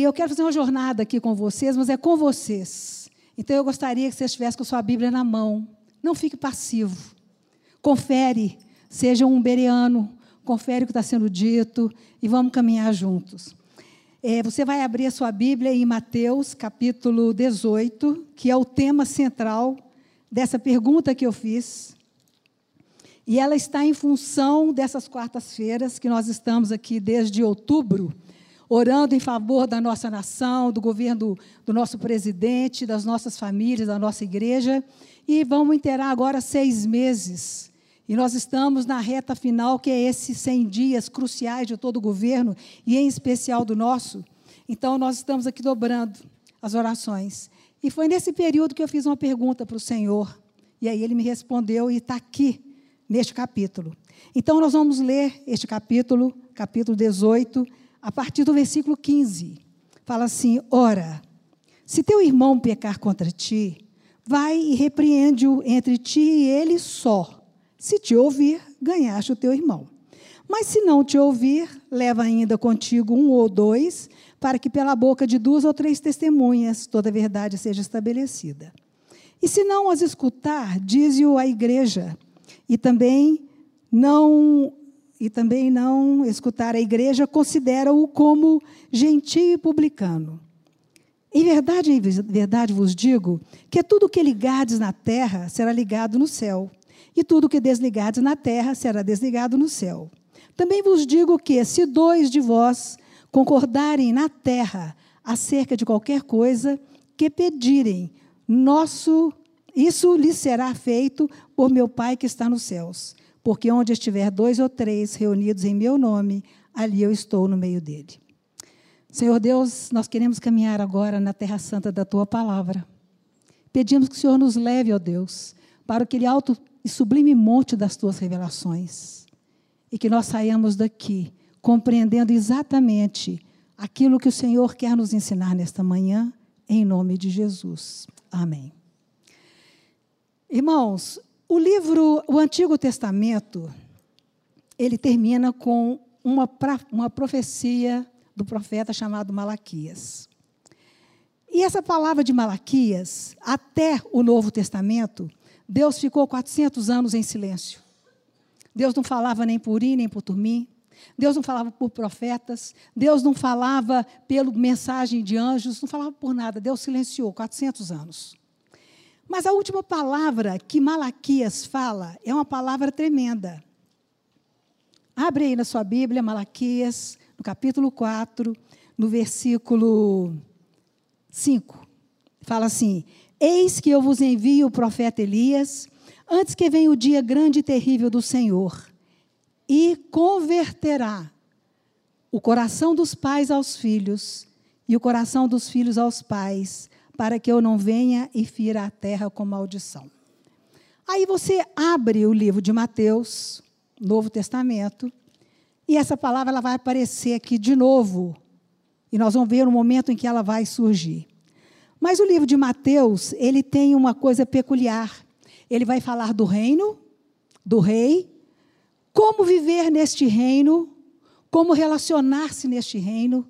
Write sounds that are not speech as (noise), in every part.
E eu quero fazer uma jornada aqui com vocês, mas é com vocês. Então eu gostaria que você estivesse com a sua Bíblia na mão. Não fique passivo. Confere, seja um bereano, confere o que está sendo dito e vamos caminhar juntos. É, você vai abrir a sua Bíblia em Mateus, capítulo 18, que é o tema central dessa pergunta que eu fiz. E ela está em função dessas quartas-feiras que nós estamos aqui desde outubro, orando em favor da nossa nação, do governo do nosso presidente, das nossas famílias, da nossa igreja. E vamos inteirar agora seis meses e nós estamos na reta final, que é esses 100 dias cruciais de todo o governo, e em especial do nosso. Então, nós estamos aqui dobrando as orações. E foi nesse período que eu fiz uma pergunta para o Senhor. E aí ele me respondeu e está aqui, neste capítulo. Então, nós vamos ler este capítulo, capítulo 18, a partir do versículo 15. Fala assim: Ora, se teu irmão pecar contra ti, vai e repreende-o entre ti e ele só se te ouvir, ganhaste o teu irmão. Mas se não te ouvir, leva ainda contigo um ou dois, para que pela boca de duas ou três testemunhas toda a verdade seja estabelecida. E se não as escutar, dize-o à igreja. E também não e também não escutar a igreja, considera-o como gentio e publicano. Em verdade, em verdade vos digo que tudo que ligardes na terra será ligado no céu e tudo que desligados na terra será desligado no céu. Também vos digo que, se dois de vós concordarem na terra acerca de qualquer coisa que pedirem, nosso, isso lhes será feito por meu Pai que está nos céus. Porque onde estiver dois ou três reunidos em meu nome, ali eu estou no meio dele. Senhor Deus, nós queremos caminhar agora na terra santa da tua palavra. Pedimos que o Senhor nos leve, ó Deus, para aquele alto e sublime monte das tuas revelações. E que nós saiamos daqui compreendendo exatamente aquilo que o Senhor quer nos ensinar nesta manhã, em nome de Jesus. Amém. Irmãos, o livro, o Antigo Testamento, ele termina com uma, uma profecia do profeta chamado Malaquias. E essa palavra de Malaquias, até o Novo Testamento, Deus ficou 400 anos em silêncio. Deus não falava nem por ir, nem por dormir. Deus não falava por profetas. Deus não falava pela mensagem de anjos. Não falava por nada. Deus silenciou 400 anos. Mas a última palavra que Malaquias fala é uma palavra tremenda. Abre aí na sua Bíblia, Malaquias, no capítulo 4, no versículo 5. Fala assim: Eis que eu vos envio o profeta Elias, antes que venha o dia grande e terrível do Senhor, e converterá o coração dos pais aos filhos e o coração dos filhos aos pais, para que eu não venha e fira a terra com maldição. Aí você abre o livro de Mateus, Novo Testamento, e essa palavra ela vai aparecer aqui de novo. E nós vamos ver o momento em que ela vai surgir. Mas o livro de Mateus, ele tem uma coisa peculiar. Ele vai falar do reino, do rei, como viver neste reino, como relacionar-se neste reino,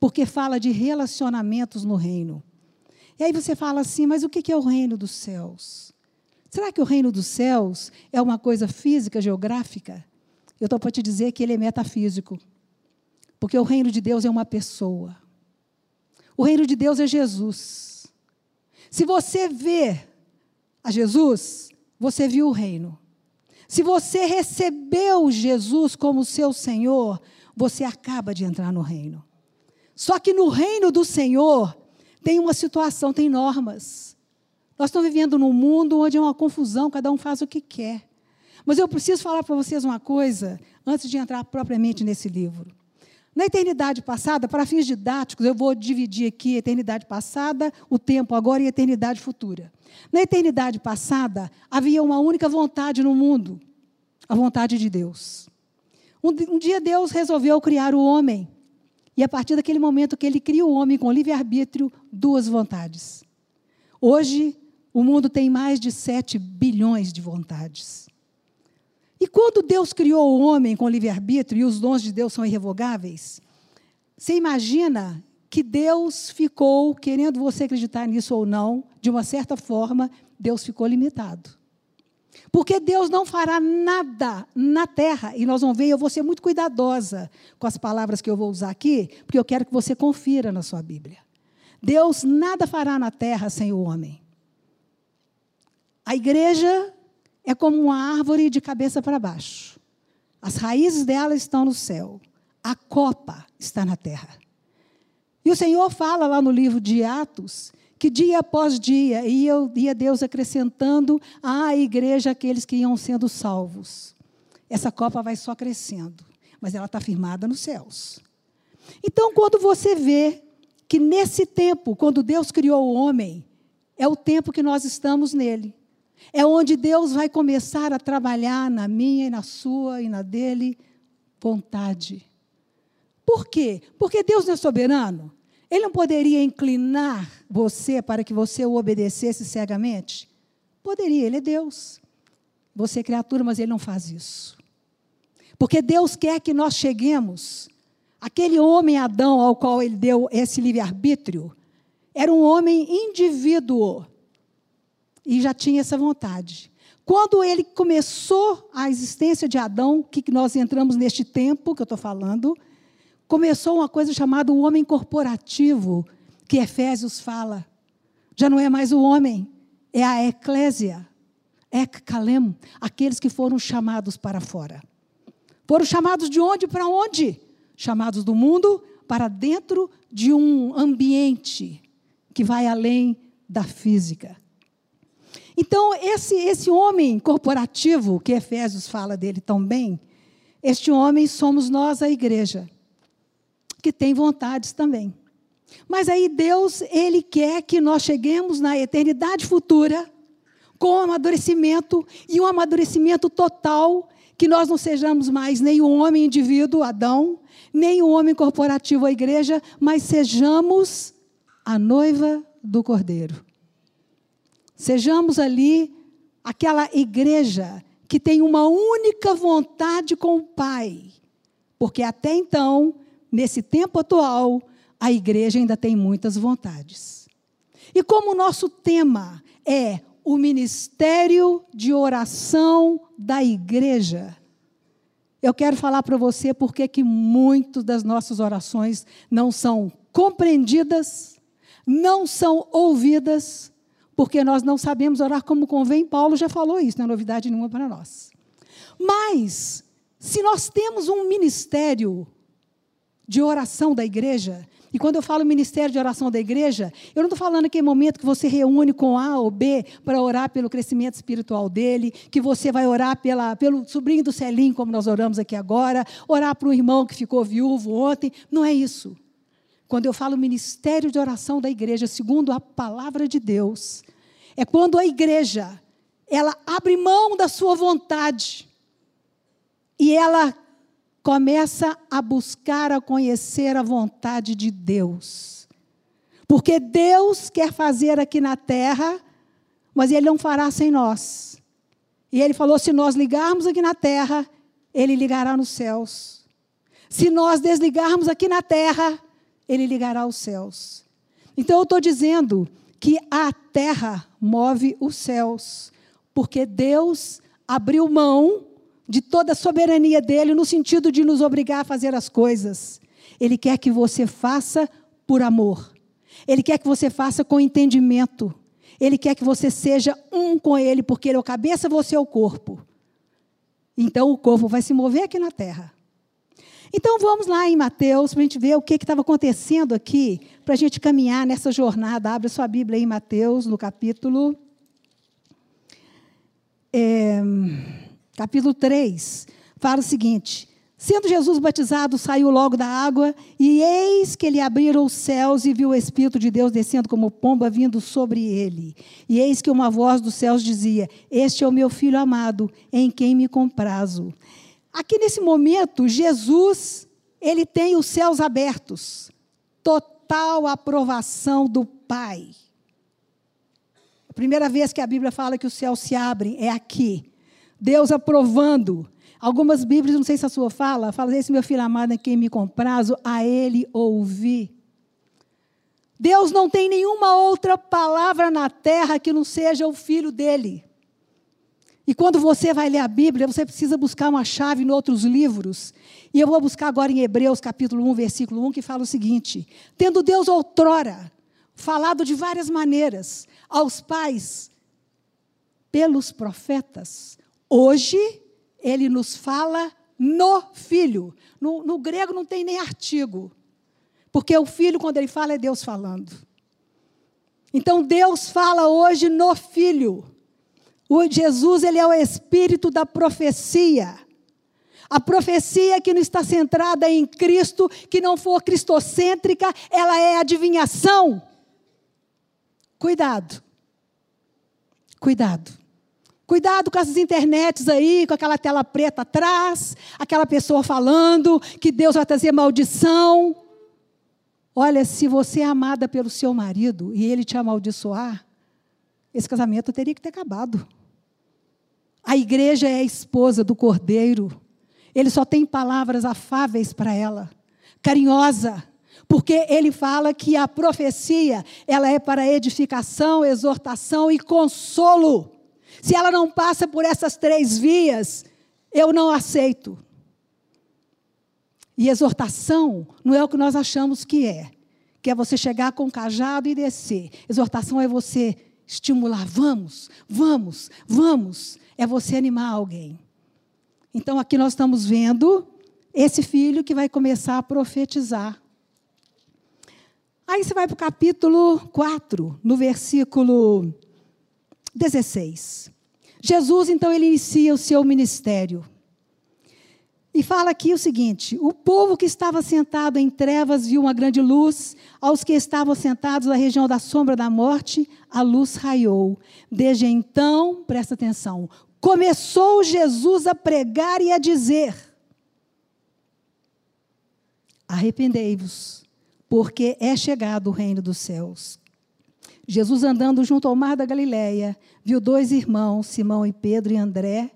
porque fala de relacionamentos no reino. E aí você fala assim, mas o que é o reino dos céus? Será que o reino dos céus é uma coisa física, geográfica? Eu estou para te dizer que ele é metafísico. Porque o reino de Deus é uma pessoa. O reino de Deus é Jesus. Se você vê a Jesus, você viu o reino. Se você recebeu Jesus como seu Senhor, você acaba de entrar no reino. Só que no reino do Senhor tem uma situação, tem normas. Nós estamos vivendo num mundo onde é uma confusão, cada um faz o que quer. Mas eu preciso falar para vocês uma coisa, antes de entrar propriamente nesse livro. Na eternidade passada, para fins didáticos, eu vou dividir aqui a eternidade passada, o tempo agora e a eternidade futura. Na eternidade passada, havia uma única vontade no mundo, a vontade de Deus. Um, dia Deus resolveu criar o homem. E a partir daquele momento que ele cria o homem com livre-arbítrio, duas vontades. Hoje, o mundo tem mais de 7 bilhões de vontades. E quando Deus criou o homem com livre-arbítrio e os dons de Deus são irrevogáveis, você imagina que Deus ficou, querendo você acreditar nisso ou não, de uma certa forma, Deus ficou limitado. Porque Deus não fará nada na terra, e nós vamos ver, eu vou ser muito cuidadosa com as palavras que eu vou usar aqui, porque eu quero que você confira na sua Bíblia. Deus nada fará na terra sem o homem. A igreja é como uma árvore de cabeça para baixo. As raízes dela estão no céu. A copa está na terra. E o Senhor fala lá no livro de Atos que dia após dia ia, ia Deus acrescentando à igreja aqueles que iam sendo salvos. Essa copa vai só crescendo, mas ela está firmada nos céus. Então, quando você vê que nesse tempo, quando Deus criou o homem, é o tempo que nós estamos nele. É onde Deus vai começar a trabalhar na minha e na sua e na dele vontade. Por quê? Porque Deus não é soberano. Ele não poderia inclinar você para que você o obedecesse cegamente? Poderia, ele é Deus. Você é criatura, mas ele não faz isso. Porque Deus quer que nós cheguemos. Aquele homem Adão ao qual ele deu esse livre-arbítrio, era um homem indivíduo. E já tinha essa vontade. Quando ele começou a existência de Adão, que nós entramos neste tempo que eu estou falando, começou uma coisa chamada o homem corporativo, que Efésios fala. Já não é mais o homem, é a eclésia, ek kalem, aqueles que foram chamados para fora. Foram chamados de onde para onde? Chamados do mundo para dentro de um ambiente que vai além da física. Então, esse, esse homem corporativo, que Efésios fala dele tão bem, este homem somos nós, a igreja que tem vontades também. Mas aí Deus, ele quer que nós cheguemos na eternidade futura com um amadurecimento e um amadurecimento total, que nós não sejamos mais nem o homem indivíduo, Adão, nem o homem corporativo, a igreja, mas sejamos a noiva do Cordeiro. Sejamos ali aquela igreja que tem uma única vontade com o Pai, porque até então nesse tempo atual, a igreja ainda tem muitas vontades. E como o nosso tema é o ministério de oração da igreja, eu quero falar para você porque que muitas das nossas orações não são compreendidas, não são ouvidas, porque nós não sabemos orar como convém. Paulo já falou isso, não é novidade nenhuma para nós. Mas, se nós temos um ministério de oração da igreja. E quando eu falo ministério de oração da igreja, eu não estou falando aquele momento que você reúne com A ou B para orar pelo crescimento espiritual dele, que você vai orar pela, pelo sobrinho do Celim, como nós oramos aqui agora, orar para um irmão que ficou viúvo ontem. Não é isso. Quando eu falo ministério de oração da igreja, segundo a palavra de Deus, é quando a igreja ela abre mão da sua vontade e ela começa a buscar, a conhecer a vontade de Deus. Porque Deus quer fazer aqui na terra, mas Ele não fará sem nós. E Ele falou: se nós ligarmos aqui na terra, Ele ligará nos céus. Se nós desligarmos aqui na terra, Ele ligará os céus. Então eu estou dizendo que a terra move os céus, porque Deus abriu mão de toda a soberania dele, no sentido de nos obrigar a fazer as coisas. Ele quer que você faça por amor. Ele quer que você faça com entendimento. Ele quer que você seja um com ele, porque ele é o cabeça, você é o corpo. Então o corpo vai se mover aqui na terra. Então vamos lá em Mateus para a gente ver o que estava acontecendo aqui, para a gente caminhar nessa jornada. Abra sua Bíblia aí em Mateus, no capítulo. É, capítulo 3, fala o seguinte: Sendo Jesus batizado, saiu logo da água, e eis que lhe abriram os céus e viu o Espírito de Deus descendo como pomba vindo sobre ele. E eis que uma voz dos céus dizia: Este é o meu filho amado, em quem me comprazo. Aqui nesse momento, Jesus, ele tem os céus abertos, total aprovação do Pai. A primeira vez que a Bíblia fala que os céus se abrem é aqui. Deus aprovando. Algumas Bíblias, não sei se a sua fala, fala: Esse meu filho amado é quem me comprazo, a ele ouvi. Deus não tem nenhuma outra palavra na terra que não seja o filho dele. E quando você vai ler a Bíblia, você precisa buscar uma chave em outros livros. E eu vou buscar agora em Hebreus capítulo 1, versículo 1, que fala o seguinte: Tendo Deus outrora falado de várias maneiras aos pais pelos profetas, hoje ele nos fala no filho. No, no grego não tem nem artigo. Porque o filho, quando ele fala, é Deus falando. Então Deus fala hoje no filho. O Jesus, ele é o espírito da profecia. A profecia que não está centrada em Cristo, que não for cristocêntrica, ela é adivinhação. Cuidado. Cuidado. Cuidado com as internets aí, com aquela tela preta atrás, aquela pessoa falando que Deus vai trazer maldição. Olha, se você é amada pelo seu marido e ele te amaldiçoar, esse casamento teria que ter acabado. A igreja é a esposa do cordeiro. Ele só tem palavras afáveis para ela, carinhosa, porque ele fala que a profecia, ela é para edificação, exortação e consolo. Se ela não passa por essas três vias, eu não aceito. E exortação não é o que nós achamos que é. Que é você chegar com o cajado e descer. Exortação é você estimular, vamos, vamos, vamos. É você animar alguém. Então aqui nós estamos vendo esse filho que vai começar a profetizar. Aí você vai para o capítulo 4, no versículo 16. Jesus, então, ele inicia o seu ministério. E fala aqui o seguinte: o povo que estava sentado em trevas viu uma grande luz, aos que estavam sentados na região da sombra da morte, a luz raiou. Desde então, presta atenção, começou Jesus a pregar e a dizer: Arrependei-vos, porque é chegado o reino dos céus. Jesus andando junto ao mar da Galileia, viu dois irmãos, Simão e Pedro e André,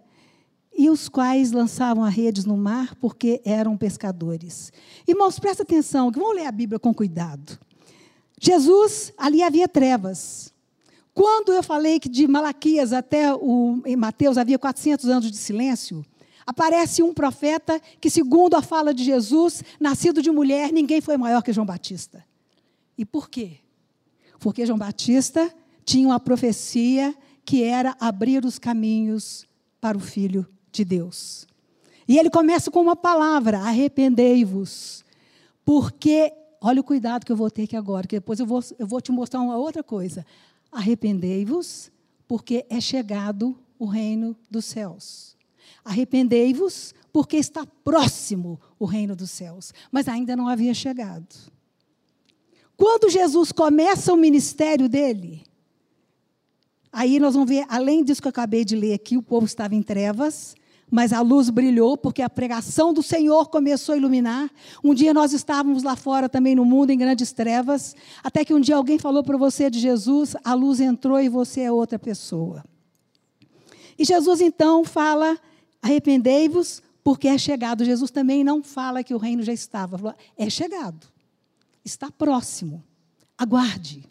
e os quais lançavam as redes no mar porque eram pescadores. Irmãos, presta atenção, vamos ler a Bíblia com cuidado. Jesus, ali havia trevas. Quando eu falei que de Malaquias até o, em Mateus havia 400 anos de silêncio, aparece um profeta que, segundo a fala de Jesus, nascido de mulher, ninguém foi maior que João Batista. E por quê? Porque João Batista tinha uma profecia que era abrir os caminhos para o Filho de Deus. E ele começa com uma palavra: arrependei-vos. Porque, olha o cuidado que eu vou ter aqui agora, que depois eu vou, eu vou te mostrar uma outra coisa. Arrependei-vos, porque é chegado o reino dos céus. Arrependei-vos, porque está próximo o reino dos céus, mas ainda não havia chegado. Quando Jesus começa o ministério dele, aí nós vamos ver, além disso que eu acabei de ler aqui, o povo estava em trevas, mas a luz brilhou porque a pregação do Senhor começou a iluminar. Um dia nós estávamos lá fora também no mundo em grandes trevas, até que um dia alguém falou para você de Jesus, a luz entrou e você é outra pessoa. E Jesus então fala: arrependei-vos, porque é chegado. Jesus também não fala que o reino já estava, é chegado, está próximo, aguarde.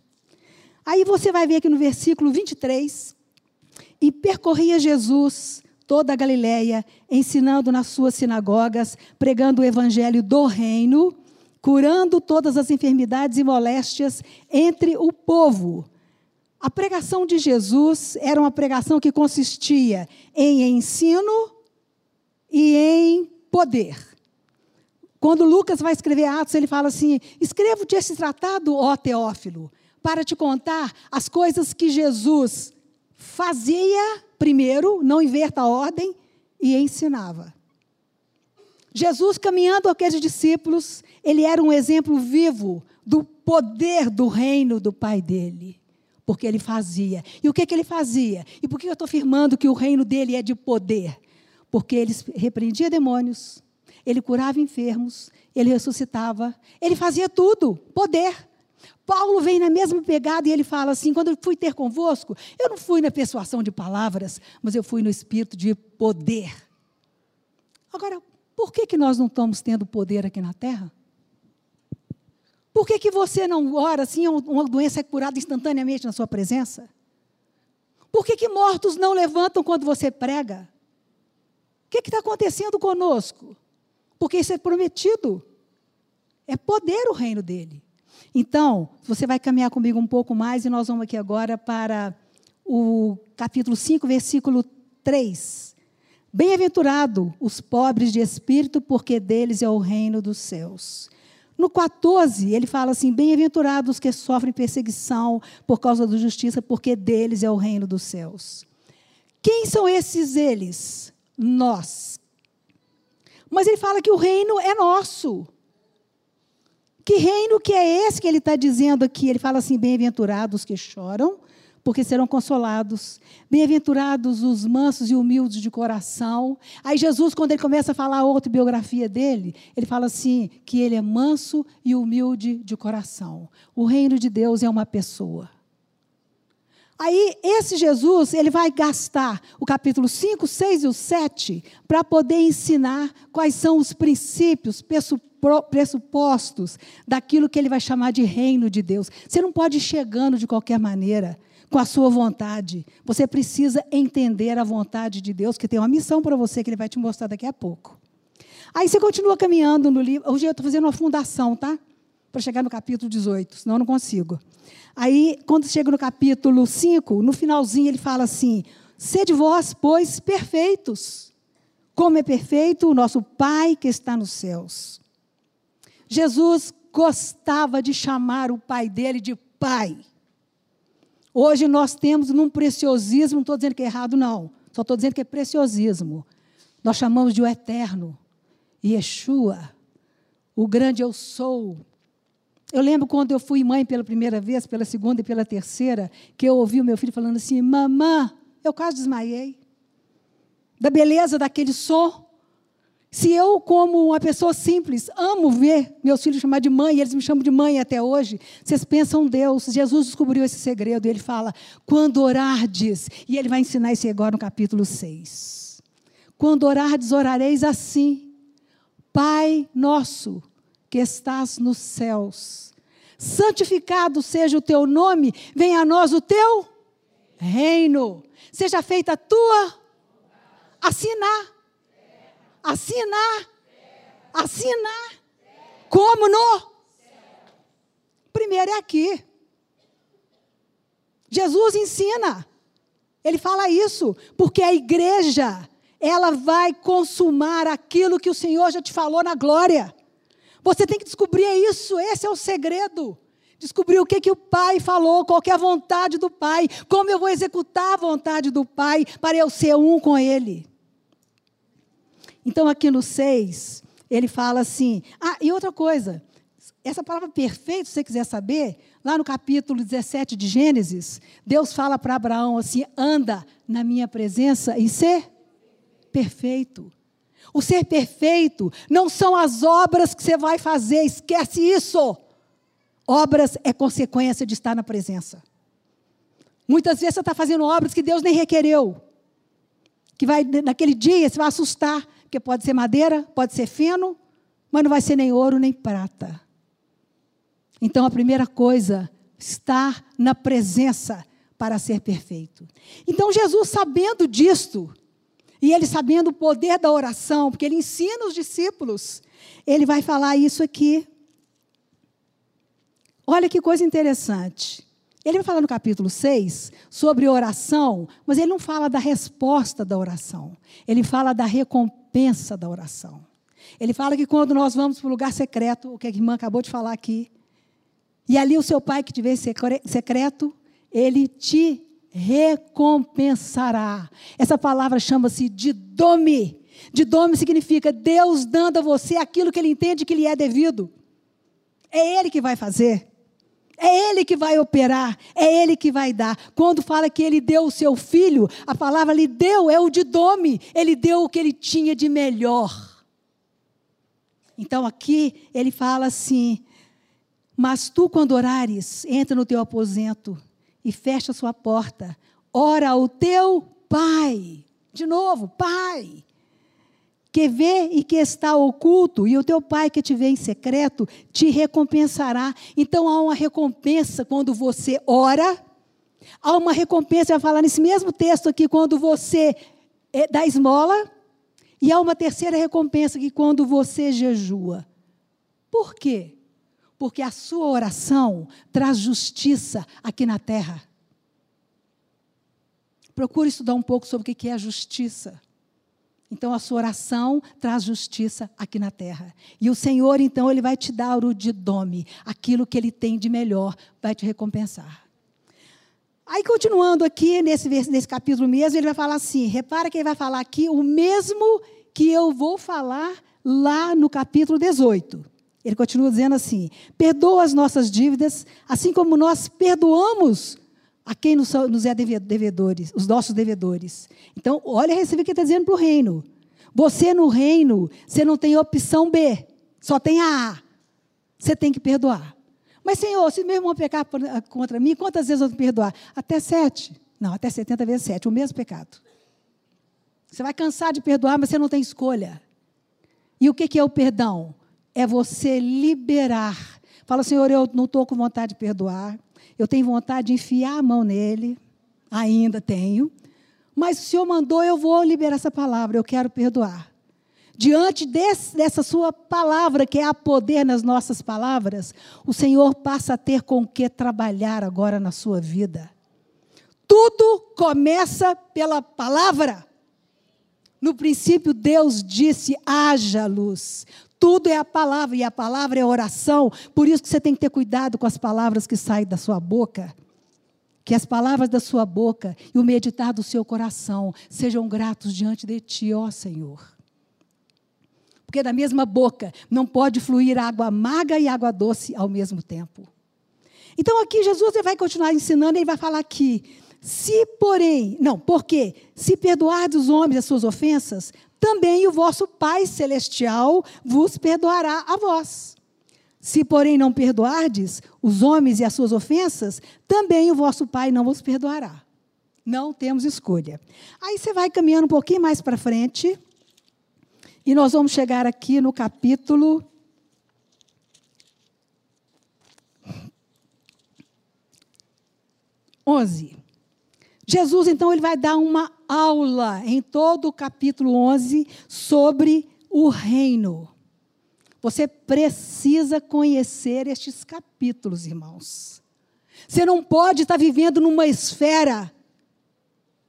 Aí você vai ver aqui no versículo 23, e percorria Jesus toda a Galiléia, ensinando nas suas sinagogas, pregando o evangelho do reino, curando todas as enfermidades e moléstias entre o povo. A pregação de Jesus era uma pregação que consistia em ensino e em poder. Quando Lucas vai escrever Atos, ele fala assim: Escrevo-te esse tratado, ó Teófilo, para te contar as coisas que Jesus fazia primeiro, não inverta a ordem, e ensinava. Jesus, caminhando aqueles discípulos, ele era um exemplo vivo do poder do reino do Pai dele. Porque ele fazia. E o que, que ele fazia? E por que eu estou afirmando que o reino dele é de poder? Porque ele repreendia demônios, ele curava enfermos, ele ressuscitava, ele fazia tudo. Poder. Paulo vem na mesma pegada e ele fala assim: quando eu fui ter convosco, eu não fui na persuasão de palavras, mas eu fui no espírito de poder. Agora, por que, que nós não estamos tendo poder aqui na terra? Por que, que você não ora assim, uma doença é curada instantaneamente na sua presença? Por que, que mortos não levantam quando você prega? O que está acontecendo conosco? Porque isso é prometido. É poder o reino dele. Então, você vai caminhar comigo um pouco mais e nós vamos aqui agora para o capítulo 5, versículo 3. Bem-aventurado os pobres de espírito, porque deles é o reino dos céus. No 14, ele fala assim: Bem-aventurados que sofrem perseguição por causa da justiça, porque deles é o reino dos céus. Quem são esses eles? Nós. Mas ele fala que o reino é nosso. Que reino que é esse que ele está dizendo aqui? Ele fala assim: Bem-aventurados que choram, porque serão consolados. Bem-aventurados os mansos e humildes de coração. Aí Jesus, quando ele começa a falar a autobiografia dele, ele fala assim, que ele é manso e humilde de coração. O reino de Deus é uma pessoa. Aí, esse Jesus, ele vai gastar o capítulo 5, 6 e o 7 para poder ensinar quais são os princípios, pressupostos daquilo que ele vai chamar de reino de Deus. Você não pode ir chegando de qualquer maneira com a sua vontade. Você precisa entender a vontade de Deus, que tem uma missão para você que ele vai te mostrar daqui a pouco. Aí você continua caminhando no livro. Hoje eu estou fazendo uma fundação, tá? Para chegar no capítulo 18, senão eu não consigo. Aí, quando chega no capítulo 5, no finalzinho ele fala assim: Sede vós, pois, perfeitos, como é perfeito o nosso Pai que está nos céus. Jesus gostava de chamar o Pai dele de Pai. Hoje nós temos num preciosismo, não estou dizendo que é errado, não. Só estou dizendo que é preciosismo. Nós chamamos de o eterno. Yeshua, o grande eu sou. Eu lembro quando eu fui mãe pela primeira vez, pela segunda e pela terceira, que eu ouvi o meu filho falando assim: Mamã, eu quase desmaiei. Da beleza daquele som. Se eu, como uma pessoa simples, amo ver meus filhos chamar de mãe, e eles me chamam de mãe até hoje, vocês pensam Deus, Jesus descobriu esse segredo, e ele fala, quando orardes, e ele vai ensinar isso agora no capítulo 6. Quando orardes, orareis assim, Pai nosso, que estás nos céus, santificado seja o teu nome, venha a nós o teu reino, seja feita a tua, assinar Assinar. Assinar. Como no? Primeiro é aqui. Jesus ensina. Ele fala isso, porque a igreja, ela vai consumar aquilo que o Senhor já te falou na glória. Você tem que descobrir isso, esse é o segredo. Descobrir o que, que o Pai falou, qual é a vontade do Pai, como eu vou executar a vontade do Pai para eu ser um com Ele. Então, aqui no 6, ele fala assim. Ah, e outra coisa. Essa palavra perfeito, se você quiser saber, lá no capítulo 17 de Gênesis, Deus fala para Abraão assim: anda na minha presença e ser perfeito. O ser perfeito não são as obras que você vai fazer, esquece isso. Obras é consequência de estar na presença. Muitas vezes você está fazendo obras que Deus nem requereu. Que vai, naquele dia, você vai assustar porque pode ser madeira, pode ser feno, mas não vai ser nem ouro nem prata. Então a primeira coisa, estar na presença para ser perfeito. Então Jesus, sabendo disto, e ele sabendo o poder da oração, porque ele ensina os discípulos, ele vai falar isso aqui. Olha que coisa interessante. Ele vai falar no capítulo 6 sobre oração, mas ele não fala da resposta da oração. Ele fala da recompensa da oração. Ele fala que quando nós vamos para o lugar secreto, o que a irmã acabou de falar aqui, e ali o seu pai que vê secreto, ele te recompensará. Essa palavra chama-se de dome. De dome significa Deus dando a você aquilo que ele entende que lhe é devido. É ele que vai fazer. É Ele que vai operar, é Ele que vai dar. Quando fala que Ele deu o seu filho, a palavra lhe deu é o de dome, Ele deu o que Ele tinha de melhor. Então aqui ele fala assim: Mas tu, quando orares, entra no teu aposento e fecha a sua porta, ora ao teu Pai. De novo, Pai que vê e que está oculto, e o teu pai que te vê em secreto te recompensará. Então há uma recompensa quando você ora, há uma recompensa, vai falar nesse mesmo texto aqui, quando você é, dá esmola, e há uma terceira recompensa que quando você jejua. Por quê? Porque a sua oração traz justiça aqui na terra. Procure estudar um pouco sobre o que é a justiça. Então a sua oração traz justiça aqui na terra. E o Senhor, então, ele vai te dar o didome, aquilo que ele tem de melhor, vai te recompensar. Aí, continuando aqui, nesse, nesse capítulo mesmo, ele vai falar assim: repara que ele vai falar aqui o mesmo que eu vou falar lá no capítulo 18. Ele continua dizendo assim: perdoa as nossas dívidas, assim como nós perdoamos a quem nos, é devedores, os nossos devedores. Então, olha a receber que está dizendo para o reino. Você no reino, você não tem opção B, só tem a A. Você tem que perdoar. Mas, Senhor, se meu irmão pecar contra mim, quantas vezes eu vou perdoar? Até sete. Não, até 70 vezes sete, o mesmo pecado. Você vai cansar de perdoar, mas você não tem escolha. E o que é o perdão? É você liberar. Fala, Senhor, eu não estou com vontade de perdoar. Eu tenho vontade de enfiar a mão nele, ainda tenho, mas o Senhor mandou, eu vou liberar essa palavra, eu quero perdoar. Diante desse, dessa sua palavra, que é a poder nas nossas palavras, o Senhor passa a ter com que trabalhar agora na sua vida. Tudo começa pela palavra. No princípio, Deus disse: haja luz. Tudo é a palavra, e a palavra é oração. Por isso que você tem que ter cuidado com as palavras que saem da sua boca. Que as palavras da sua boca e o meditar do seu coração sejam gratos diante de ti, ó Senhor. Porque da mesma boca não pode fluir água amarga e água doce ao mesmo tempo. Então aqui Jesus vai continuar ensinando, ele vai falar aqui: se porém, não, porque se perdoardes os homens as suas ofensas, também o vosso Pai Celestial vos perdoará a vós. Se, porém, não perdoardes os homens e as suas ofensas, também o vosso Pai não vos perdoará. Não temos escolha. Aí você vai caminhando um pouquinho mais para frente, e nós vamos chegar aqui no capítulo. Onze. Jesus, então, ele vai dar uma aula em todo o capítulo 11 sobre o reino. Você precisa conhecer estes capítulos, irmãos. Você não pode estar vivendo numa esfera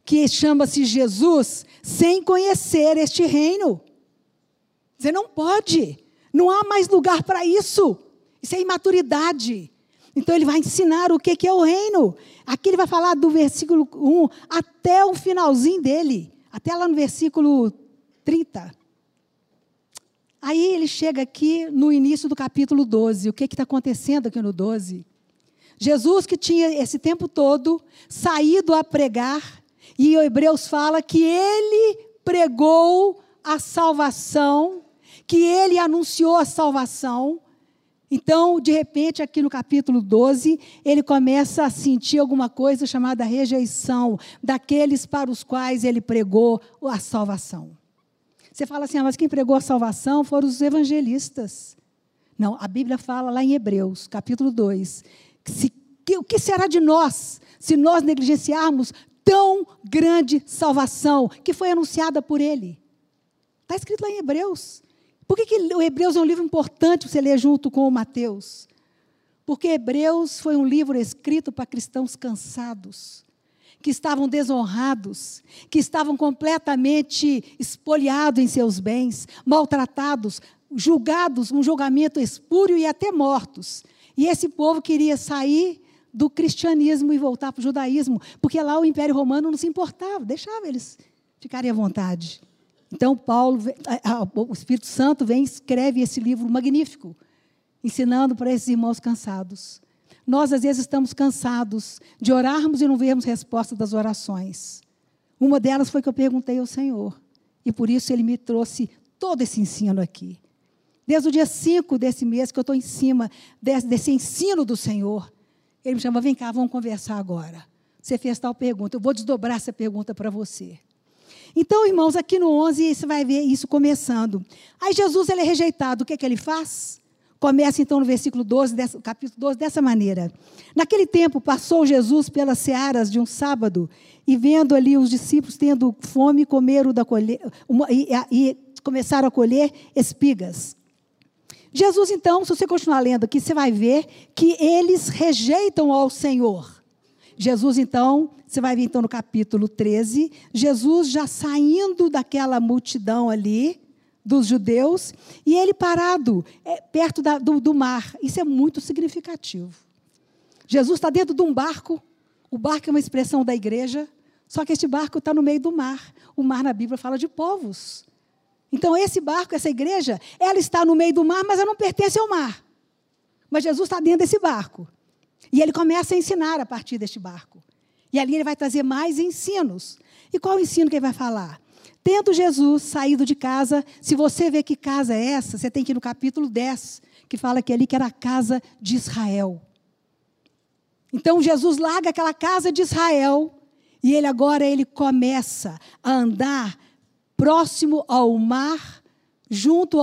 que chama-se Jesus sem conhecer este reino. Você não pode. Não há mais lugar para isso. Isso é imaturidade. Então ele vai ensinar o que é o reino. Aqui ele vai falar do versículo 1 até o finalzinho dele, até lá no versículo 30. Aí ele chega aqui no início do capítulo 12. O que está acontecendo aqui no 12? Jesus, que tinha esse tempo todo saído a pregar, e o Hebreus fala que ele pregou a salvação, que ele anunciou a salvação, então, de repente, aqui no capítulo 12, ele começa a sentir alguma coisa chamada rejeição daqueles para os quais ele pregou a salvação. Você fala assim, ah, mas quem pregou a salvação foram os evangelistas. Não, a Bíblia fala lá em Hebreus, capítulo 2, que, se, que o que será de nós se nós negligenciarmos tão grande salvação que foi anunciada por ele? Está escrito lá em Hebreus. Por que, que o Hebreus é um livro importante você ler junto com o Mateus? Porque Hebreus foi um livro escrito para cristãos cansados, que estavam desonrados, que estavam completamente espoliados em seus bens, maltratados, julgados, um julgamento espúrio e até mortos. E esse povo queria sair do cristianismo e voltar para o judaísmo, porque lá o Império Romano não se importava, deixava eles ficarem à vontade. Então, Paulo, o Espírito Santo vem e escreve esse livro magnífico, ensinando para esses irmãos cansados. Nós, às vezes, estamos cansados de orarmos e não vermos resposta das orações. Uma delas foi que eu perguntei ao Senhor. E por isso ele me trouxe todo esse ensino aqui. Desde o dia 5 desse mês que eu estou em cima desse, desse ensino do Senhor. Ele me chama, vem cá, vamos conversar agora. Você fez tal pergunta. Eu vou desdobrar essa pergunta para você. Então, irmãos, aqui no 11 você vai ver isso começando. Aí Jesus ele é rejeitado, o que, é que ele faz? Começa então no versículo 12, dessa, capítulo 12, dessa maneira. Naquele tempo passou Jesus pelas searas de um sábado e vendo ali os discípulos tendo fome, comeram da colher, uma, e, e começaram a colher espigas. Jesus, então, se você continuar lendo aqui, você vai ver que eles rejeitam ao Senhor. Jesus, então, você vai ver então no capítulo 13, Jesus já saindo daquela multidão ali, dos judeus, e ele parado é, perto da, do, do mar. Isso é muito significativo. Jesus está dentro de um barco, o barco é uma expressão da igreja, só que este barco está no meio do mar. O mar na Bíblia fala de povos. Então, esse barco, essa igreja, ela está no meio do mar, mas ela não pertence ao mar. Mas Jesus está dentro desse barco. E ele começa a ensinar a partir deste barco. E ali ele vai trazer mais ensinos. E qual ensino que ele vai falar? Tendo Jesus saído de casa, se você vê que casa é essa, você tem que ir no capítulo 10, que fala que ali que era a casa de Israel. Então Jesus larga aquela casa de Israel e ele agora ele começa a andar próximo ao mar, junto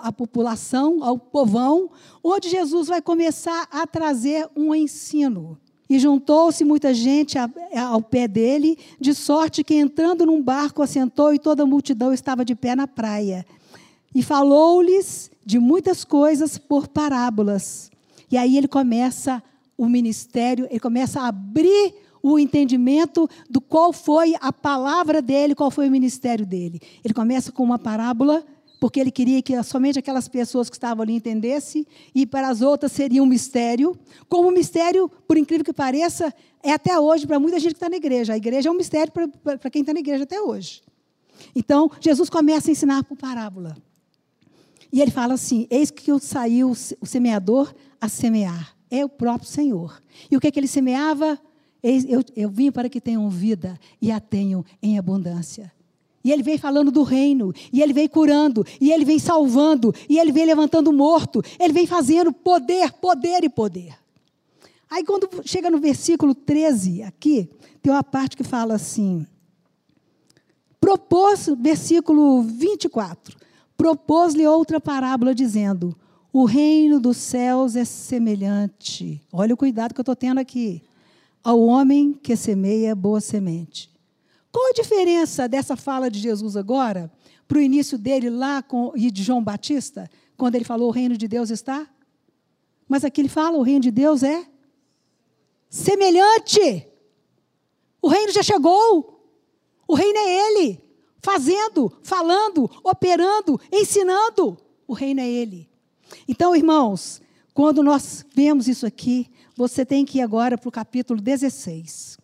à população, ao povão, onde Jesus vai começar a trazer um ensino. E juntou-se muita gente ao pé dele, de sorte que entrando num barco assentou e toda a multidão estava de pé na praia. E falou-lhes de muitas coisas por parábolas. E aí ele começa o ministério, ele começa a abrir o entendimento do qual foi a palavra dele, qual foi o ministério dele. Ele começa com uma parábola, porque ele queria que somente aquelas pessoas que estavam ali entendessem, e para as outras seria um mistério. Como um mistério, por incrível que pareça, é até hoje para muita gente que está na igreja. A igreja é um mistério para, para quem está na igreja até hoje. Então, Jesus começa a ensinar por parábola. E ele fala assim: Eis que saiu o semeador a semear. É o próprio Senhor. E o que, é que ele semeava? Eu, eu vim para que tenham vida e a tenham em abundância. E ele vem falando do reino, e ele vem curando, e ele vem salvando, e ele vem levantando morto, ele vem fazendo poder, poder e poder. Aí quando chega no versículo 13, aqui, tem uma parte que fala assim: propôs, versículo 24, propôs-lhe outra parábola, dizendo: O reino dos céus é semelhante. Olha o cuidado que eu estou tendo aqui ao homem que semeia boa semente. Qual a diferença dessa fala de Jesus agora para o início dele lá com, e de João Batista, quando ele falou o reino de Deus está? Mas aqui ele fala o reino de Deus é semelhante. O reino já chegou. O reino é ele, fazendo, falando, operando, ensinando. O reino é ele. Então, irmãos, quando nós vemos isso aqui, você tem que ir agora para o capítulo 16.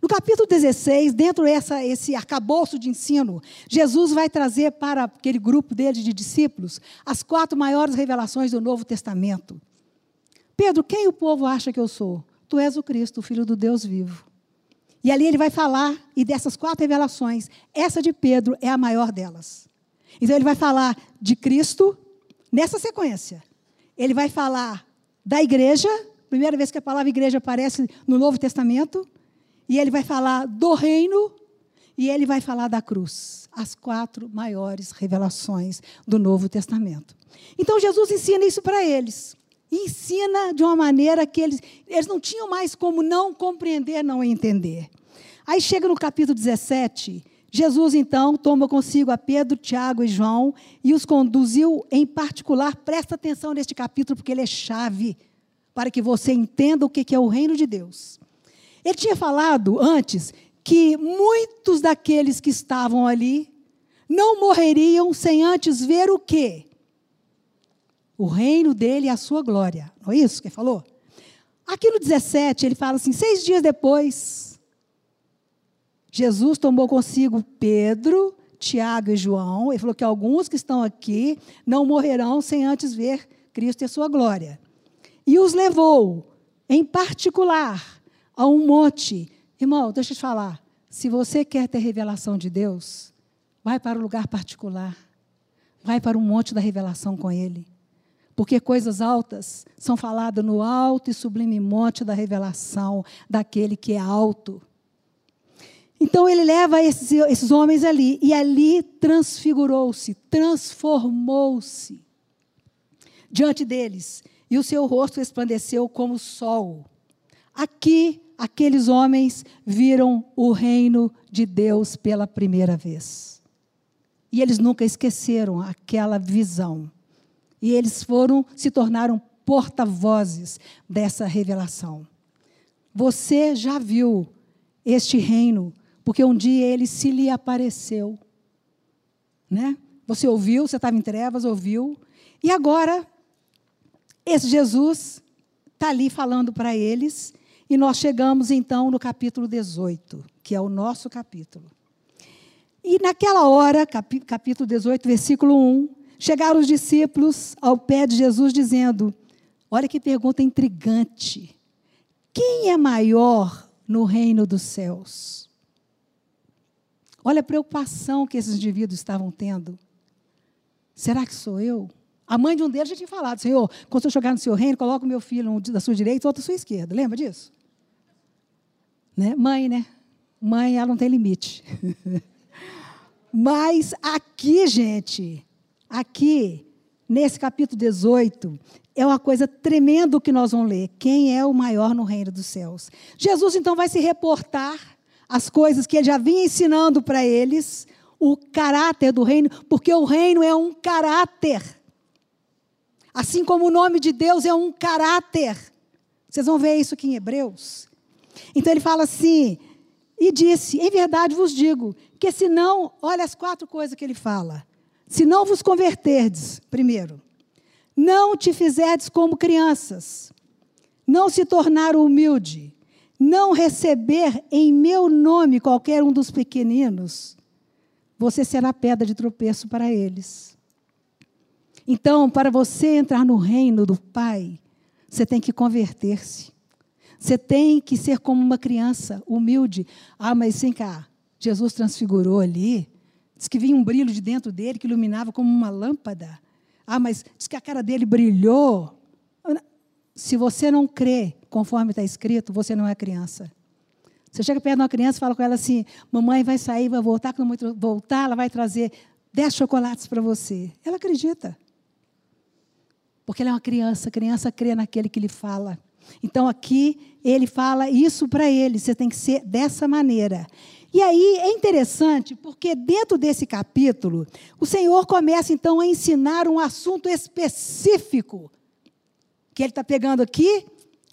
No capítulo 16, dentro dessa esse arcabouço de ensino, Jesus vai trazer para aquele grupo dele de discípulos as quatro maiores revelações do Novo Testamento. Pedro, quem o povo acha que eu sou? Tu és o Cristo, o Filho do Deus vivo. E ali ele vai falar, e dessas quatro revelações, essa de Pedro é a maior delas. Então ele vai falar de Cristo, nessa sequência. Ele vai falar da igreja, primeira vez que a palavra igreja aparece no Novo Testamento, e ele vai falar do reino e ele vai falar da cruz. As quatro maiores revelações do Novo Testamento. Então Jesus ensina isso para eles. ensina de uma maneira que eles, eles não tinham mais como não compreender, não entender. Aí chega no capítulo 17, Jesus então toma consigo a Pedro, Tiago e João e os conduziu em particular. Presta atenção neste capítulo, porque ele é chave para que você entenda o que é o reino de Deus. Ele tinha falado antes que muitos daqueles que estavam ali não morreriam sem antes ver o quê? O reino dele e a sua glória. Não é isso que ele falou? Aqui no 17, ele fala assim: seis dias depois, Jesus tomou consigo Pedro, Tiago e João. Ele falou que alguns que estão aqui não morrerão sem antes ver Cristo e a sua glória e os levou, em particular, a um monte. Irmão, deixa eu te falar. Se você quer ter revelação de Deus, vai para um lugar particular. Vai para um monte da revelação com Ele. Porque coisas altas são faladas no alto e sublime monte da revelação daquele que é alto. Então ele leva esses, esses homens ali, e ali transfigurou-se, transformou-se diante deles, e o seu rosto resplandeceu como o sol. Aqui, aqueles homens viram o reino de Deus pela primeira vez. E eles nunca esqueceram aquela visão. E eles foram, se tornaram porta-vozes dessa revelação. Você já viu este reino, porque um dia ele se lhe apareceu. Né? Você ouviu, você estava em trevas, ouviu. E agora, esse Jesus está ali falando para eles. E nós chegamos então no capítulo 18, que é o nosso capítulo. E naquela hora, capítulo 18, versículo 1, chegaram os discípulos ao pé de Jesus dizendo: Olha que pergunta intrigante. Quem é maior no reino dos céus? Olha a preocupação que esses indivíduos estavam tendo. Será que sou eu? A mãe de um deles já tinha falado: Senhor, quando eu chegar no seu reino, coloca o meu filho um da sua direita e outro da sua esquerda. Lembra disso? Né? Mãe, né? Mãe, ela não tem limite. (laughs) Mas aqui, gente, aqui, nesse capítulo 18, é uma coisa tremenda que nós vamos ler. Quem é o maior no reino dos céus? Jesus então vai se reportar as coisas que ele já vinha ensinando para eles, o caráter do reino, porque o reino é um caráter. Assim como o nome de Deus é um caráter. Vocês vão ver isso aqui em Hebreus. Então ele fala assim: e disse: Em verdade vos digo, que se não, olha as quatro coisas que ele fala. Se não vos converterdes, primeiro, não te fizerdes como crianças, não se tornar humilde, não receber em meu nome qualquer um dos pequeninos, você será pedra de tropeço para eles. Então, para você entrar no reino do Pai, você tem que converter-se. Você tem que ser como uma criança, humilde. Ah, mas vem cá, Jesus transfigurou ali. Diz que vinha um brilho de dentro dele que iluminava como uma lâmpada. Ah, mas diz que a cara dele brilhou. Se você não crê conforme está escrito, você não é criança. Você chega perto de uma criança e fala com ela assim: Mamãe vai sair, vai voltar. Quando voltar, ela vai trazer dez chocolates para você. Ela acredita. Porque ela é uma criança. A criança crê naquele que lhe fala. Então aqui ele fala isso para ele, você tem que ser dessa maneira. E aí é interessante, porque dentro desse capítulo, o Senhor começa então a ensinar um assunto específico, que ele está pegando aqui,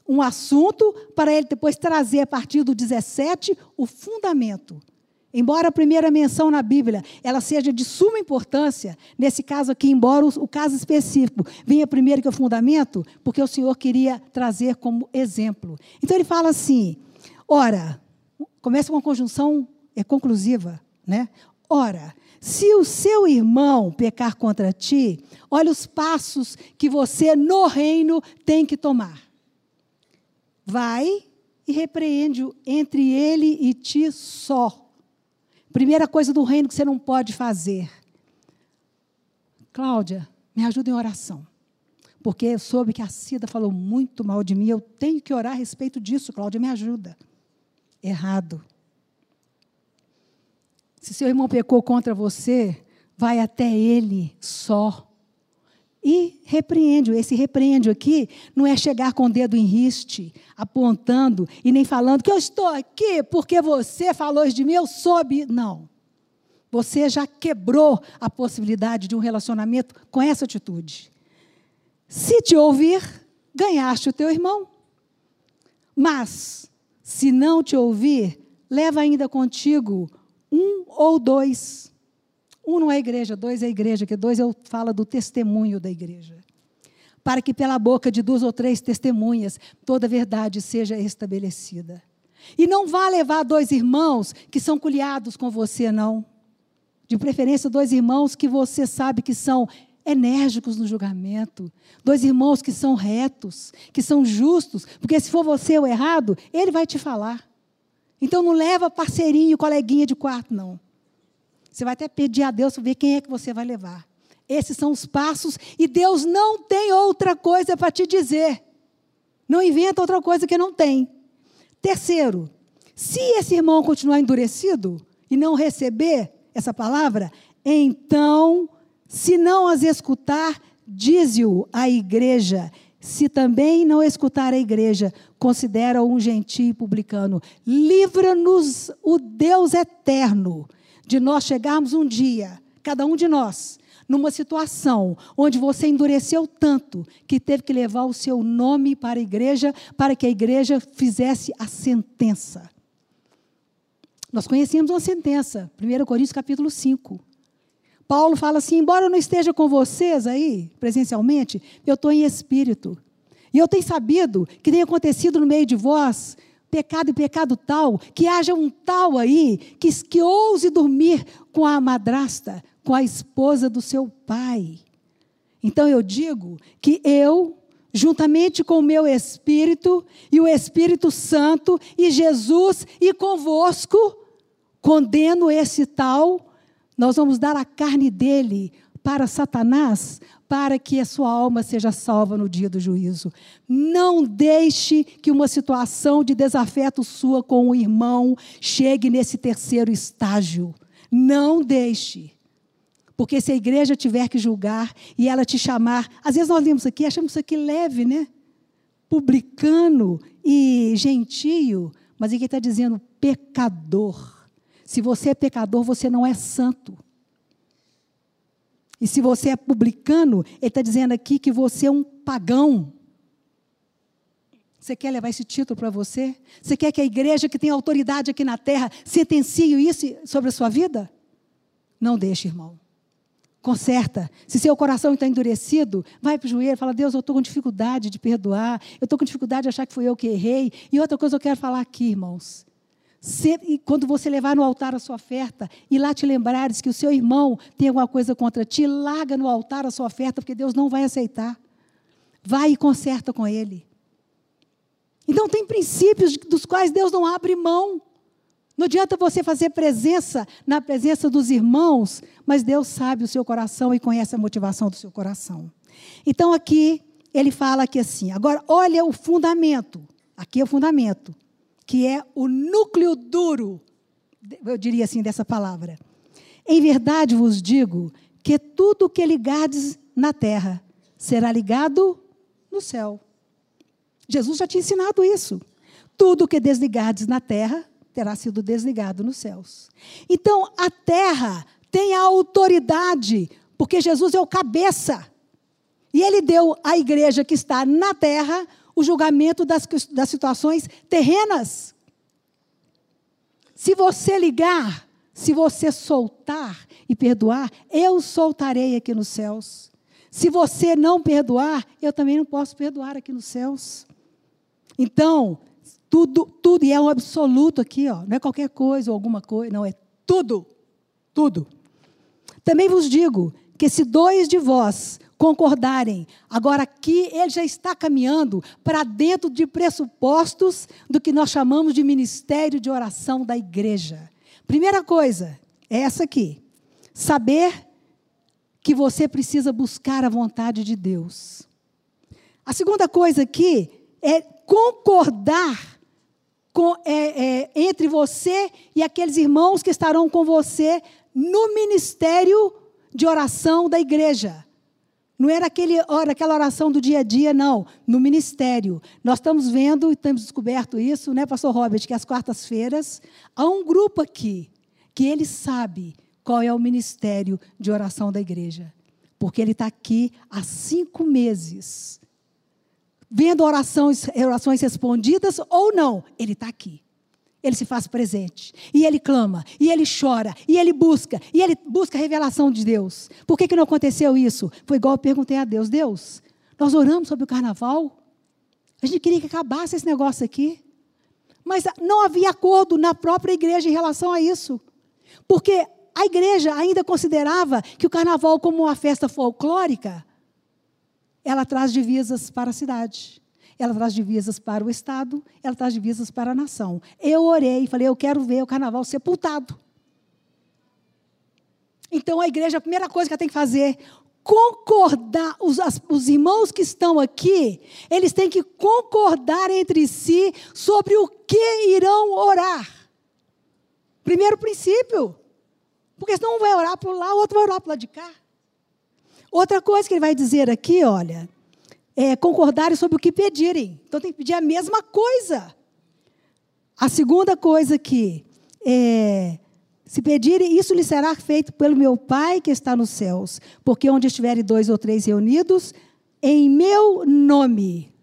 um assunto, para ele depois trazer a partir do 17 o fundamento. Embora a primeira menção na Bíblia ela seja de suma importância, nesse caso aqui, embora o, caso específico venha primeiro que o fundamento, porque o Senhor queria trazer como exemplo. Então ele fala assim: ora, começa com uma conjunção é conclusiva, né? Ora, se o seu irmão pecar contra ti, olha os passos que você no reino tem que tomar. Vai e repreende-o entre ele e ti só Primeira coisa do reino que você não pode fazer. Cláudia, me ajuda em oração. Porque eu soube que a Cida falou muito mal de mim. Eu tenho que orar a respeito disso, Cláudia, me ajuda. Errado. Se seu irmão pecou contra você, vai até ele só. E repreende. Esse repreende aqui não é chegar com o dedo em riste, apontando e nem falando que eu estou aqui porque você falou de mim, eu soube. Não. Você já quebrou a possibilidade de um relacionamento com essa atitude. Se te ouvir, ganhaste o teu irmão. Mas, se não te ouvir, leva ainda contigo um ou dois um não é igreja, dois é igreja, que dois eu falo do testemunho da igreja. Para que pela boca de duas ou três testemunhas toda a verdade seja estabelecida. E não vá levar dois irmãos que são culiados com você, não. De preferência, dois irmãos que você sabe que são enérgicos no julgamento. Dois irmãos que são retos, que são justos. Porque se for você o errado, ele vai te falar. Então não leva parceirinho, coleguinha de quarto, não. Você vai até pedir a Deus para ver quem é que você vai levar. Esses são os passos e Deus não tem outra coisa para te dizer. Não inventa outra coisa que não tem. Terceiro, Se esse irmão continuar endurecido e não receber essa palavra, então, se não as escutar, dize-o à igreja. Se também não escutar a igreja, considera um gentio publicano. Livra-nos o Deus eterno de nós chegarmos um dia, cada um de nós, numa situação onde você endureceu tanto que teve que levar o seu nome para a igreja para que a igreja fizesse a sentença. Nós conhecemos uma sentença, 1 Coríntios capítulo 5. Paulo fala assim: embora eu não esteja com vocês aí, presencialmente, eu estou em espírito. E eu tenho sabido que tem acontecido no meio de vós pecado e pecado tal, que haja um tal aí que, que ouse dormir com a madrasta, com a esposa do seu pai. Então eu digo que eu, juntamente com o meu Espírito e o Espírito Santo e Jesus e convosco, condeno esse tal, nós vamos dar a carne dele para Satanás, para que a sua alma seja salva no dia do juízo. Não deixe que uma situação de desafeto sua com o irmão chegue nesse terceiro estágio. Não deixe. Porque se a igreja tiver que julgar e ela te chamar, às vezes nós lemos aqui, achamos isso aqui leve, né? Publicano e gentio, mas aqui está dizendo pecador. Se você é pecador, você não é santo. E se você é publicano, ele está dizendo aqui que você é um pagão. Você quer levar esse título para você? Você quer que a igreja que tem autoridade aqui na terra sentencie isso sobre a sua vida? Não deixe, irmão. Conserta. Se seu coração está endurecido, vai para o joelho e fala: Deus, eu estou com dificuldade de perdoar, eu estou com dificuldade de achar que fui eu que errei. E outra coisa eu quero falar aqui, irmãos. Quando você levar no altar a sua oferta e lá te lembrares que o seu irmão tem alguma coisa contra ti, larga no altar a sua oferta, porque Deus não vai aceitar. Vai e conserta com ele. Então, tem princípios dos quais Deus não abre mão. Não adianta você fazer presença na presença dos irmãos, mas Deus sabe o seu coração e conhece a motivação do seu coração. Então aqui ele fala aqui assim. Agora olha o fundamento. Aqui é o fundamento, que é o núcleo duro, eu diria assim dessa palavra. Em verdade vos digo que tudo que ligardes na terra será ligado no céu. Jesus já tinha ensinado isso. Tudo que desligardes na terra terá sido desligado nos céus. Então, a terra tem a autoridade, porque Jesus é o cabeça. E ele deu à igreja que está na terra o julgamento das, das situações terrenas. Se você ligar, se você soltar e perdoar, eu soltarei aqui nos céus. Se você não perdoar, eu também não posso perdoar aqui nos céus. Então, tudo, tudo, e é um absoluto aqui, ó, não é qualquer coisa ou alguma coisa, não, é tudo. Tudo. Também vos digo que se dois de vós concordarem, agora aqui ele já está caminhando para dentro de pressupostos do que nós chamamos de ministério de oração da igreja. Primeira coisa, é essa aqui. Saber que você precisa buscar a vontade de Deus. A segunda coisa aqui é concordar com, é, é, entre você e aqueles irmãos que estarão com você no ministério de oração da igreja. Não era aquele, aquela oração do dia a dia, não. No ministério. Nós estamos vendo e temos descoberto isso, né, pastor Robert, que às quartas-feiras há um grupo aqui que ele sabe qual é o ministério de oração da igreja. Porque ele está aqui há cinco meses vendo orações, orações respondidas ou não, ele está aqui. Ele se faz presente. E ele clama, e ele chora, e ele busca, e ele busca a revelação de Deus. Por que, que não aconteceu isso? Foi igual eu perguntei a Deus: Deus, nós oramos sobre o carnaval? A gente queria que acabasse esse negócio aqui. Mas não havia acordo na própria igreja em relação a isso. Porque a igreja ainda considerava que o carnaval, como uma festa folclórica, ela traz divisas para a cidade. Ela traz divisas para o Estado, ela traz divisas para a nação. Eu orei e falei, eu quero ver o carnaval sepultado. Então a igreja, a primeira coisa que ela tem que fazer, concordar, os, as, os irmãos que estão aqui, eles têm que concordar entre si sobre o que irão orar. Primeiro princípio. Porque senão um vai orar para lá, o outro vai orar para lá de cá. Outra coisa que ele vai dizer aqui, olha, é concordarem sobre o que pedirem. Então tem que pedir a mesma coisa. A segunda coisa que é, se pedirem, isso lhe será feito pelo meu Pai que está nos céus. Porque onde estiverem dois ou três reunidos, em meu nome.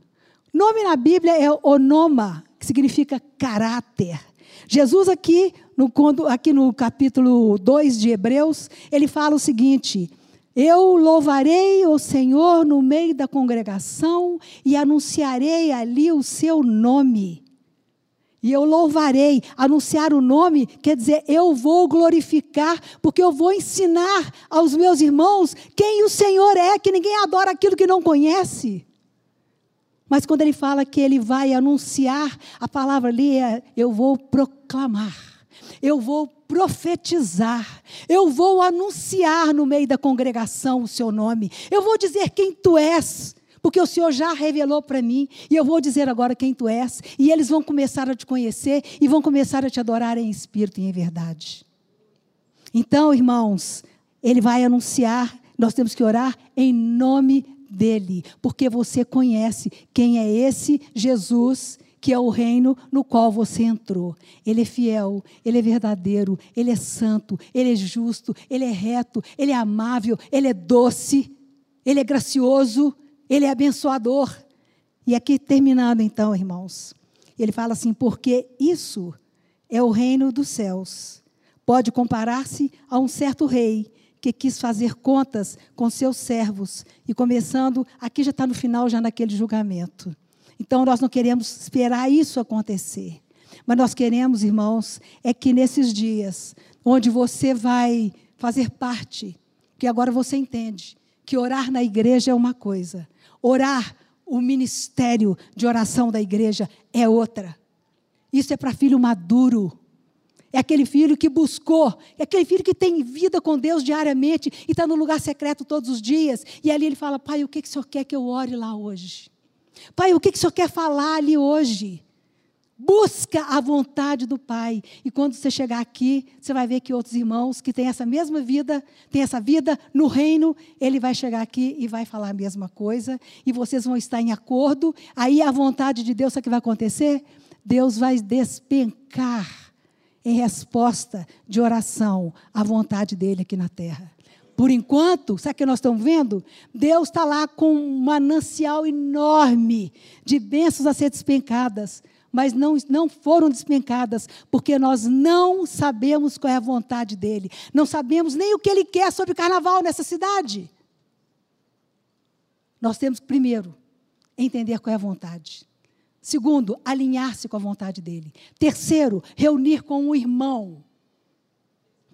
Nome na Bíblia é onoma, que significa caráter. Jesus aqui no, aqui no capítulo 2 de Hebreus, ele fala o seguinte: Eu louvarei o Senhor no meio da congregação e anunciarei ali o seu nome. E eu louvarei, anunciar o nome, quer dizer, eu vou glorificar, porque eu vou ensinar aos meus irmãos quem o Senhor é, que ninguém adora aquilo que não conhece. Mas quando ele fala que ele vai anunciar, a palavra ali é: eu vou proclamar eu vou profetizar, eu vou anunciar no meio da congregação o seu nome, eu vou dizer quem tu és, porque o Senhor já revelou para mim, e eu vou dizer agora quem tu és, e eles vão começar a te conhecer e vão começar a te adorar em espírito e em verdade. Então, irmãos, ele vai anunciar, nós temos que orar em nome dele, porque você conhece quem é esse Jesus que é o reino no qual você entrou. Ele é fiel, ele é verdadeiro, ele é santo, ele é justo, ele é reto, ele é amável, ele é doce, ele é gracioso, ele é abençoador. E aqui terminando então, irmãos, ele fala assim: porque isso é o reino dos céus. Pode comparar-se a um certo rei que quis fazer contas com seus servos e começando, aqui já está no final, já naquele julgamento. Então nós não queremos esperar isso acontecer. Mas nós queremos, irmãos, é que nesses dias, onde você vai fazer parte, que agora você entende, que orar na igreja é uma coisa, orar, o ministério de oração da igreja é outra. Isso é para filho maduro. É aquele filho que buscou, é aquele filho que tem vida com Deus diariamente e está no lugar secreto todos os dias. E ali ele fala: Pai, o que, que o senhor quer que eu ore lá hoje? Pai, o que, que o Senhor quer falar ali hoje? Busca a vontade do Pai. E quando você chegar aqui, você vai ver que outros irmãos que têm essa mesma vida, têm essa vida no reino, ele vai chegar aqui e vai falar a mesma coisa. E vocês vão estar em acordo. Aí a vontade de Deus, sabe o que vai acontecer? Deus vai despencar em resposta de oração a vontade dele aqui na terra. Por enquanto, sabe o que nós estamos vendo? Deus está lá com um manancial enorme de bênçãos a ser despencadas, mas não, não foram despencadas, porque nós não sabemos qual é a vontade dele, não sabemos nem o que ele quer sobre o carnaval nessa cidade. Nós temos que, primeiro, entender qual é a vontade. Segundo, alinhar-se com a vontade dele. Terceiro, reunir com um irmão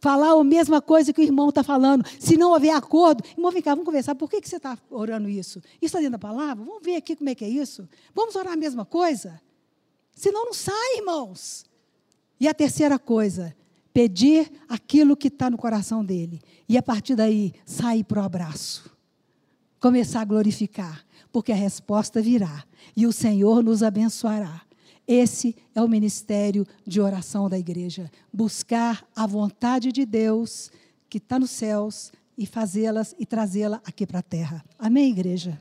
falar a mesma coisa que o irmão está falando. Se não houver acordo, irmão, vem cá, vamos conversar. Por que, que você está orando isso? Isso está dentro da palavra? Vamos ver aqui como é que é isso. Vamos orar a mesma coisa? Senão não sai, irmãos. E a terceira coisa, pedir aquilo que está no coração dele. E a partir daí, sair para o abraço. Começar a glorificar. Porque a resposta virá. E o Senhor nos abençoará. Esse é o ministério de oração da igreja. Buscar a vontade de Deus que está nos céus e fazê-las e trazê-la aqui para a terra. Amém, igreja?